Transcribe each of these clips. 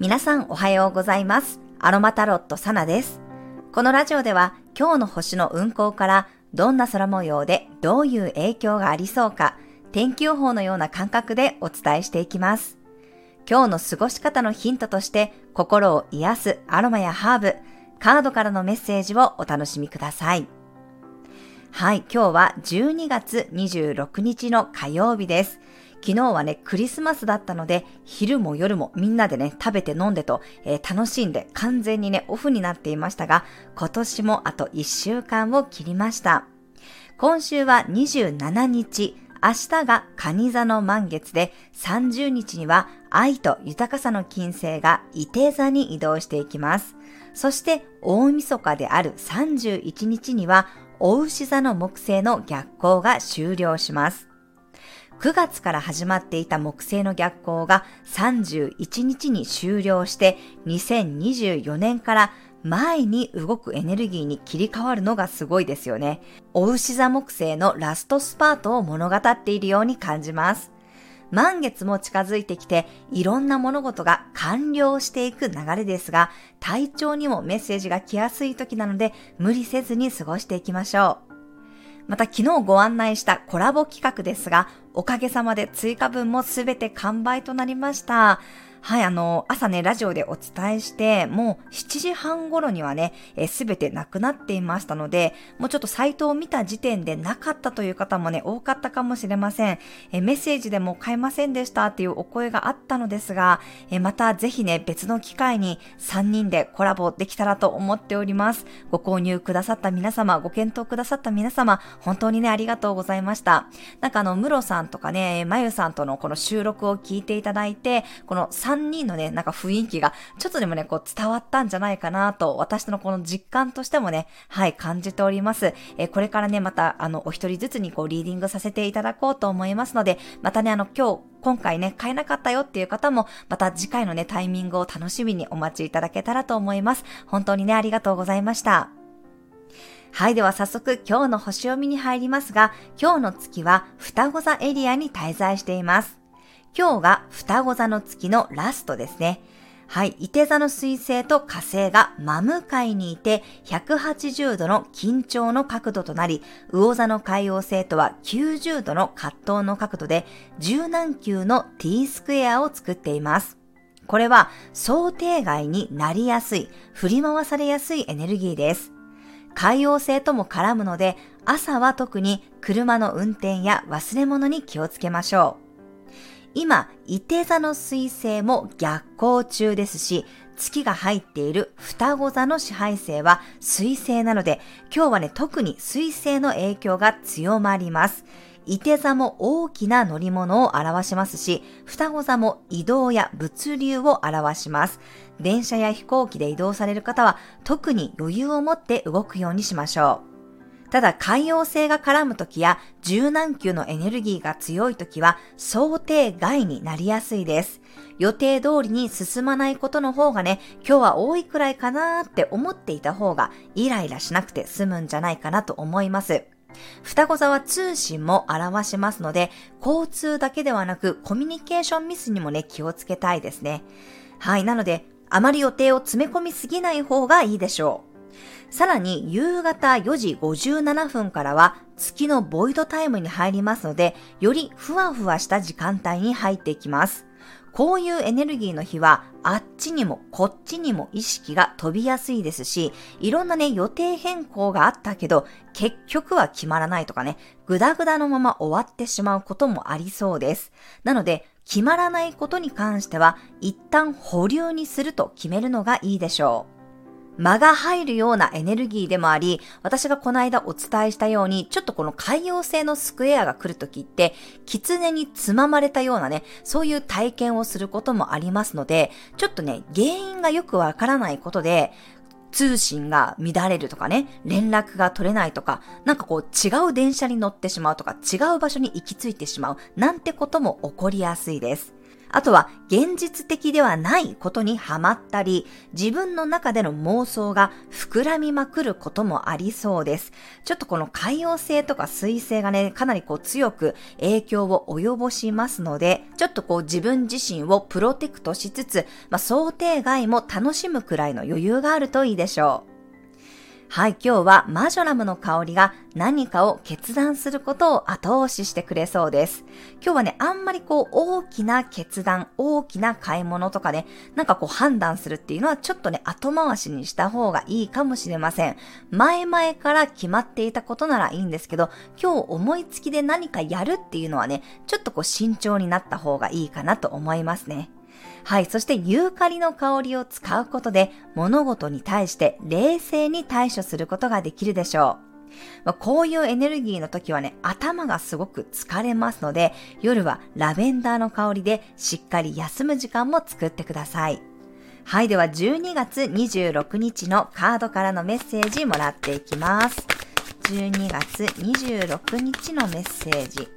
皆さんおはようございます。アロマタロットサナです。このラジオでは今日の星の運行からどんな空模様でどういう影響がありそうか天気予報のような感覚でお伝えしていきます。今日の過ごし方のヒントとして心を癒すアロマやハーブ、カードからのメッセージをお楽しみください。はい、今日は12月26日の火曜日です。昨日はね、クリスマスだったので、昼も夜もみんなでね、食べて飲んでと、えー、楽しんで完全にね、オフになっていましたが、今年もあと1週間を切りました。今週は27日、明日が蟹座の満月で、30日には愛と豊かさの金星が伊手座に移動していきます。そして大晦日である31日には、お牛座の木星の逆行が終了します。9月から始まっていた木星の逆行が31日に終了して2024年から前に動くエネルギーに切り替わるのがすごいですよね。お牛座木星のラストスパートを物語っているように感じます。満月も近づいてきて、いろんな物事が完了していく流れですが、体調にもメッセージが来やすい時なので、無理せずに過ごしていきましょう。また昨日ご案内したコラボ企画ですが、おかげさまで追加分もすべて完売となりました。はい、あの、朝ね、ラジオでお伝えして、もう7時半頃にはね、すべてなくなっていましたので、もうちょっとサイトを見た時点でなかったという方もね、多かったかもしれません。えメッセージでも買えませんでしたっていうお声があったのですが、えまたぜひね、別の機会に3人でコラボできたらと思っております。ご購入くださった皆様、ご検討くださった皆様、本当にね、ありがとうございました。なんかあの、ムロさんとかね、まゆさんとのこの収録を聞いていただいて、この3 3人のね、なんか雰囲気がちょっとでもね、こう伝わったんじゃないかなと、私のこの実感としてもね、はい、感じております。えー、これからね、また、あの、お一人ずつにこう、リーディングさせていただこうと思いますので、またね、あの、今日、今回ね、買えなかったよっていう方も、また次回のね、タイミングを楽しみにお待ちいただけたらと思います。本当にね、ありがとうございました。はい、では早速今日の星読みに入りますが、今日の月は双子座エリアに滞在しています。今日が双子座の月のラストですね。はい。伊手座の水星と火星が真向かいにいて、180度の緊張の角度となり、魚座の海王星とは90度の葛藤の角度で、柔軟球の t スクエアを作っています。これは想定外になりやすい、振り回されやすいエネルギーです。海王星とも絡むので、朝は特に車の運転や忘れ物に気をつけましょう。今、伊手座の水星も逆行中ですし、月が入っている双子座の支配星は水星なので、今日はね、特に水星の影響が強まります。伊手座も大きな乗り物を表しますし、双子座も移動や物流を表します。電車や飛行機で移動される方は特に余裕を持って動くようにしましょう。ただ海洋性が絡むときや柔軟球のエネルギーが強いときは想定外になりやすいです。予定通りに進まないことの方がね、今日は多いくらいかなーって思っていた方がイライラしなくて済むんじゃないかなと思います。双子座は通信も表しますので、交通だけではなくコミュニケーションミスにもね、気をつけたいですね。はい、なので、あまり予定を詰め込みすぎない方がいいでしょう。さらに夕方4時57分からは月のボイドタイムに入りますので、よりふわふわした時間帯に入っていきます。こういうエネルギーの日は、あっちにもこっちにも意識が飛びやすいですし、いろんなね、予定変更があったけど、結局は決まらないとかね、ぐだぐだのまま終わってしまうこともありそうです。なので、決まらないことに関しては、一旦保留にすると決めるのがいいでしょう。間が入るようなエネルギーでもあり、私がこの間お伝えしたように、ちょっとこの海洋性のスクエアが来るときって、狐につままれたようなね、そういう体験をすることもありますので、ちょっとね、原因がよくわからないことで、通信が乱れるとかね、連絡が取れないとか、なんかこう違う電車に乗ってしまうとか、違う場所に行き着いてしまう、なんてことも起こりやすいです。あとは現実的ではないことにハマったり、自分の中での妄想が膨らみまくることもありそうです。ちょっとこの海洋性とか水性がね、かなりこう強く影響を及ぼしますので、ちょっとこう自分自身をプロテクトしつつ、まあ、想定外も楽しむくらいの余裕があるといいでしょう。はい、今日はマジョラムの香りが何かを決断することを後押ししてくれそうです。今日はね、あんまりこう大きな決断、大きな買い物とかね、なんかこう判断するっていうのはちょっとね、後回しにした方がいいかもしれません。前々から決まっていたことならいいんですけど、今日思いつきで何かやるっていうのはね、ちょっとこう慎重になった方がいいかなと思いますね。はい。そしてユーカリの香りを使うことで物事に対して冷静に対処することができるでしょう。まあ、こういうエネルギーの時はね、頭がすごく疲れますので、夜はラベンダーの香りでしっかり休む時間も作ってください。はい。では12月26日のカードからのメッセージもらっていきます。12月26日のメッセージ。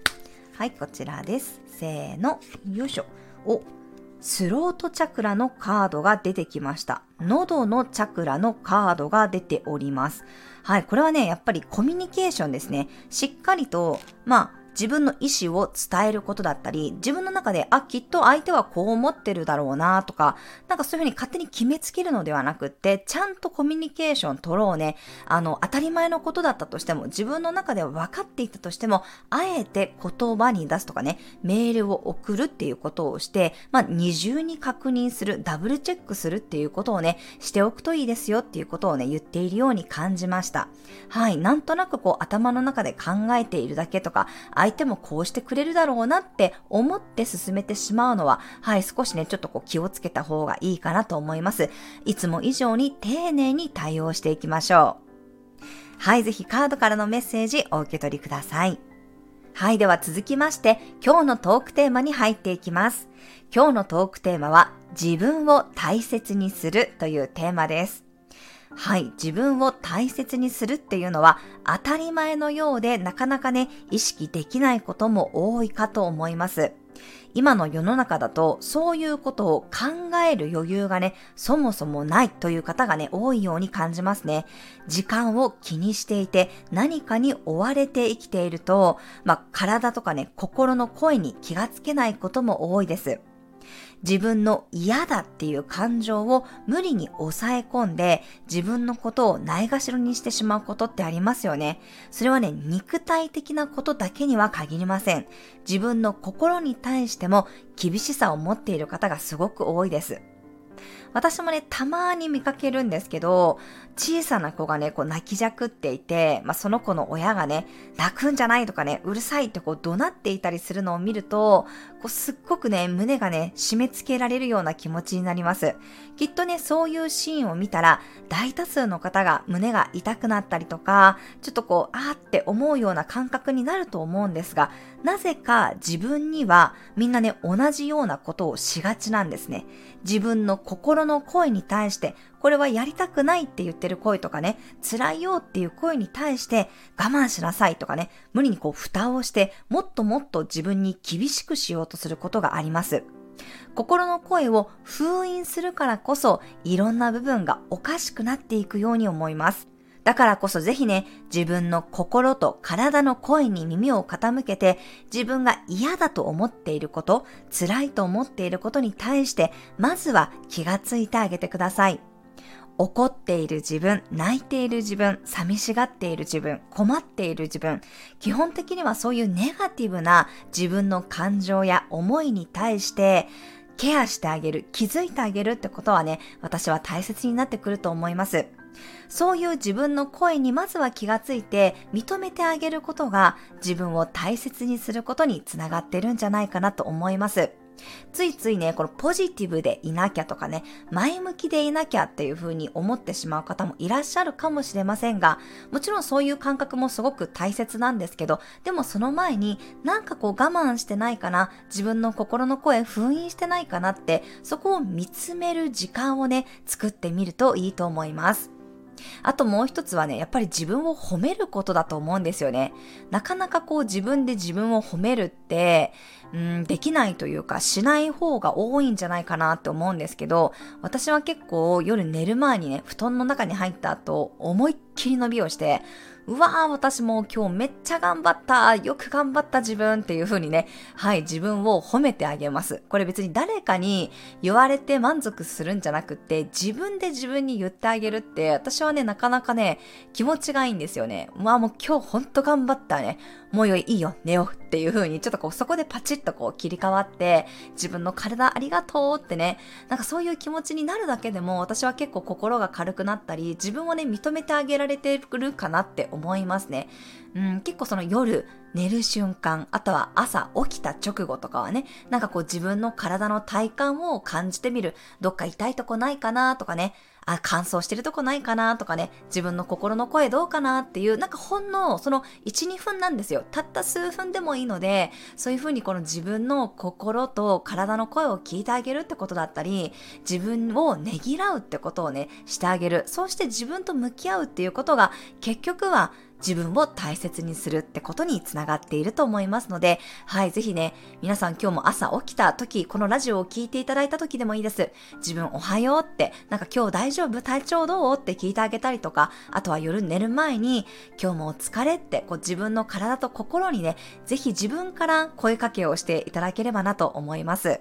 はい、こちらです。せーの。よいしょ。お、スロートチャクラのカードが出てきました。喉のチャクラのカードが出ております。はい、これはね、やっぱりコミュニケーションですね。しっかりと、まあ、自分の意思を伝えることだったり、自分の中で、あ、きっと相手はこう思ってるだろうなとか、なんかそういうふうに勝手に決めつけるのではなくって、ちゃんとコミュニケーション取ろうね。あの、当たり前のことだったとしても、自分の中では分かっていたとしても、あえて言葉に出すとかね、メールを送るっていうことをして、まあ、二重に確認する、ダブルチェックするっていうことをね、しておくといいですよっていうことをね、言っているように感じました。はい、なんとなくこう頭の中で考えているだけとか、相手もこうしてくれるだろうなって思って進めてしまうのは、はい、少しね、ちょっとこう気をつけた方がいいかなと思います。いつも以上に丁寧に対応していきましょう。はい、ぜひカードからのメッセージお受け取りください。はい、では続きまして、今日のトークテーマに入っていきます。今日のトークテーマは、自分を大切にするというテーマです。はい、自分を大切にするっていうのは当たり前のようでなかなかね、意識できないことも多いかと思います。今の世の中だとそういうことを考える余裕がね、そもそもないという方がね、多いように感じますね。時間を気にしていて何かに追われて生きていると、まあ、体とかね、心の声に気がつけないことも多いです。自分の嫌だっていう感情を無理に抑え込んで自分のことをないがしろにしてしまうことってありますよね。それはね、肉体的なことだけには限りません。自分の心に対しても厳しさを持っている方がすごく多いです。私もね、たまに見かけるんですけど、小さな子がね、こう泣きじゃくっていて、まあ、その子の親がね、泣くんじゃないとかね、うるさいってこう怒鳴っていたりするのを見ると、こうすっごくね、胸がね、締め付けられるような気持ちになります。きっとね、そういうシーンを見たら、大多数の方が胸が痛くなったりとか、ちょっとこう、あーって思うような感覚になると思うんですが、なぜか自分にはみんなね、同じようなことをしがちなんですね。自分の心の声に対して、これはやりたくないって言ってる声とかね、辛いよっていう声に対して我慢しなさいとかね、無理にこう蓋をして、もっともっと自分に厳しくしようとすることがあります。心の声を封印するからこそ、いろんな部分がおかしくなっていくように思います。だからこそぜひね、自分の心と体の声に耳を傾けて、自分が嫌だと思っていること、辛いと思っていることに対して、まずは気がついてあげてください。怒っている自分、泣いている自分、寂しがっている自分、困っている自分、基本的にはそういうネガティブな自分の感情や思いに対して、ケアしてあげる、気づいてあげるってことはね、私は大切になってくると思います。そういう自分の声にまずは気がついて認めてあげることが自分を大切にすることにつながってるんじゃないかなと思います。ついついね、このポジティブでいなきゃとかね、前向きでいなきゃっていう風に思ってしまう方もいらっしゃるかもしれませんが、もちろんそういう感覚もすごく大切なんですけど、でもその前になんかこう我慢してないかな、自分の心の声封印してないかなって、そこを見つめる時間をね、作ってみるといいと思います。あともう一つはね、やっぱり自分を褒めることだと思うんですよね。なかなかこう自分で自分を褒めるって、うん、できないというか、しない方が多いんじゃないかなって思うんですけど、私は結構夜寝る前にね、布団の中に入った後、思いっきり伸びをして、うわー、私も今日めっちゃ頑張った、よく頑張った自分っていう風にね、はい、自分を褒めてあげます。これ別に誰かに言われて満足するんじゃなくって、自分で自分に言ってあげるって、私はね、なかなかね、気持ちがいいんですよね。まあもう今日ほんと頑張ったね。もうよいいよ、寝ようっていう風に、ちょっとこうそこでパチッとこう切り替わって、自分の体ありがとうってね、なんかそういう気持ちになるだけでも、私は結構心が軽くなったり、自分をね、認めてあげられてるかなって思いますね。うん、結構その夜寝る瞬間、あとは朝起きた直後とかはね、なんかこう自分の体の体感を感じてみる。どっか痛いとこないかなとかね、あ、乾燥してるとこないかなとかね、自分の心の声どうかなっていう、なんかほんのその1、2分なんですよ。たった数分でもいいので、そういうふうにこの自分の心と体の声を聞いてあげるってことだったり、自分をねぎらうってことをね、してあげる。そうして自分と向き合うっていうことが、結局は自分を大切にするってことにつながっていると思いますので、はい、ぜひね、皆さん今日も朝起きた時、このラジオを聞いていただいた時でもいいです。自分おはようって、なんか今日大丈夫体調どう？って聞いてあげたりとか、あとは夜寝る前に、今日もお疲れって、こう自分の体と心にね、ぜひ自分から声かけをしていただければなと思います。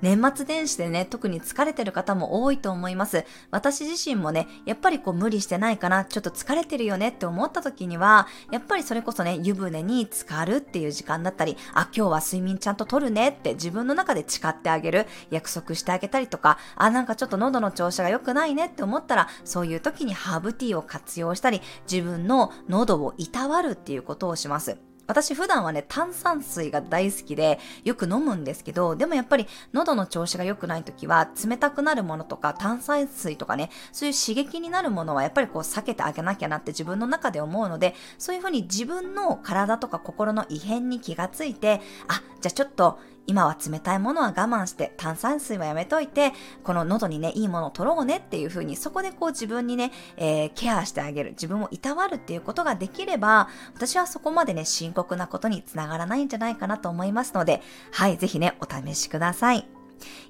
年末年始でね、特に疲れてる方も多いと思います。私自身もね、やっぱりこう無理してないかな、ちょっと疲れてるよねって思った時には、やっぱりそれこそね、湯船に浸かるっていう時間だったり、あ、今日は睡眠ちゃんととるねって自分の中で誓ってあげる、約束してあげたりとか、あ、なんかちょっと喉の調子が良くないねって思ったら、そういう時にハーブティーを活用したり、自分の喉をいたわるっていうことをします。私普段はね、炭酸水が大好きでよく飲むんですけど、でもやっぱり喉の調子が良くない時は冷たくなるものとか炭酸水とかね、そういう刺激になるものはやっぱりこう避けてあげなきゃなって自分の中で思うので、そういうふうに自分の体とか心の異変に気がついて、あ、じゃあちょっと今は冷たいものは我慢して炭酸水はやめといて、この喉にね、いいものを取ろうねっていう風に、そこでこう自分にね、えー、ケアしてあげる、自分をいたわるっていうことができれば、私はそこまでね、深刻なことにつながらないんじゃないかなと思いますので、はい、ぜひね、お試しください。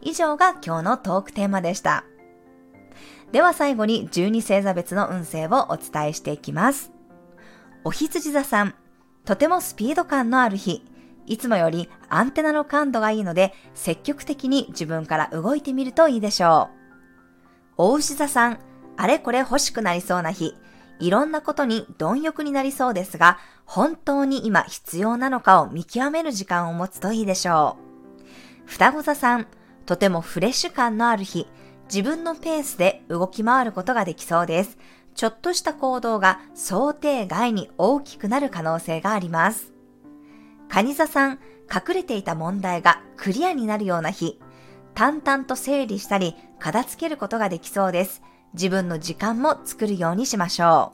以上が今日のトークテーマでした。では最後に12星座別の運勢をお伝えしていきます。お羊座さん、とてもスピード感のある日、いつもよりアンテナの感度がいいので、積極的に自分から動いてみるといいでしょう。大牛座さん、あれこれ欲しくなりそうな日、いろんなことに貪欲になりそうですが、本当に今必要なのかを見極める時間を持つといいでしょう。双子座さん、とてもフレッシュ感のある日、自分のペースで動き回ることができそうです。ちょっとした行動が想定外に大きくなる可能性があります。カニ座さん、隠れていた問題がクリアになるような日、淡々と整理したり、片付けることができそうです。自分の時間も作るようにしましょ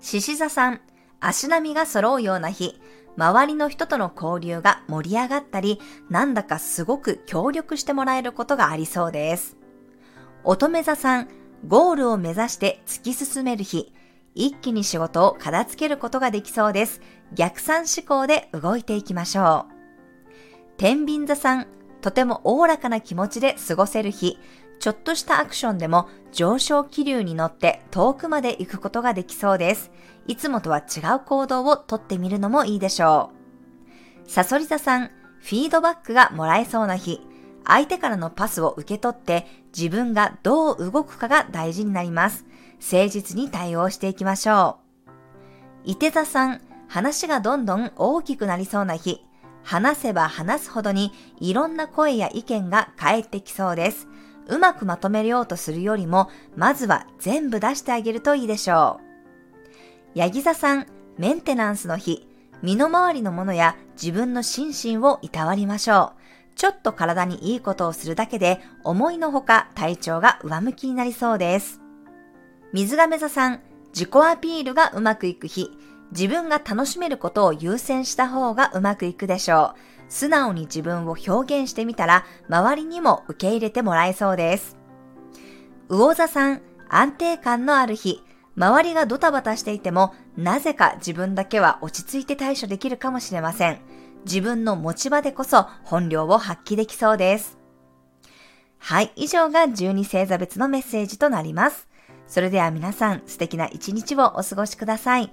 う。獅子座さん、足並みが揃うような日、周りの人との交流が盛り上がったり、なんだかすごく協力してもらえることがありそうです。乙女座さん、ゴールを目指して突き進める日、一気に仕事を片付けることができそうです。逆算思考で動いていきましょう。天秤座さん、とてもおおらかな気持ちで過ごせる日、ちょっとしたアクションでも上昇気流に乗って遠くまで行くことができそうです。いつもとは違う行動をとってみるのもいいでしょう。サソリ座さん、フィードバックがもらえそうな日、相手からのパスを受け取って自分がどう動くかが大事になります。誠実に対応していきましょう。伊手座さん、話がどんどん大きくなりそうな日、話せば話すほどにいろんな声や意見が返ってきそうです。うまくまとめようとするよりも、まずは全部出してあげるといいでしょう。ヤギ座さん、メンテナンスの日、身の回りのものや自分の心身をいたわりましょう。ちょっと体にいいことをするだけで思いのほか体調が上向きになりそうです。水亀座さん、自己アピールがうまくいく日、自分が楽しめることを優先した方がうまくいくでしょう。素直に自分を表現してみたら、周りにも受け入れてもらえそうです。魚座さん、安定感のある日、周りがドタバタしていても、なぜか自分だけは落ち着いて対処できるかもしれません。自分の持ち場でこそ本領を発揮できそうです。はい、以上が12星座別のメッセージとなります。それでは皆さん、素敵な一日をお過ごしください。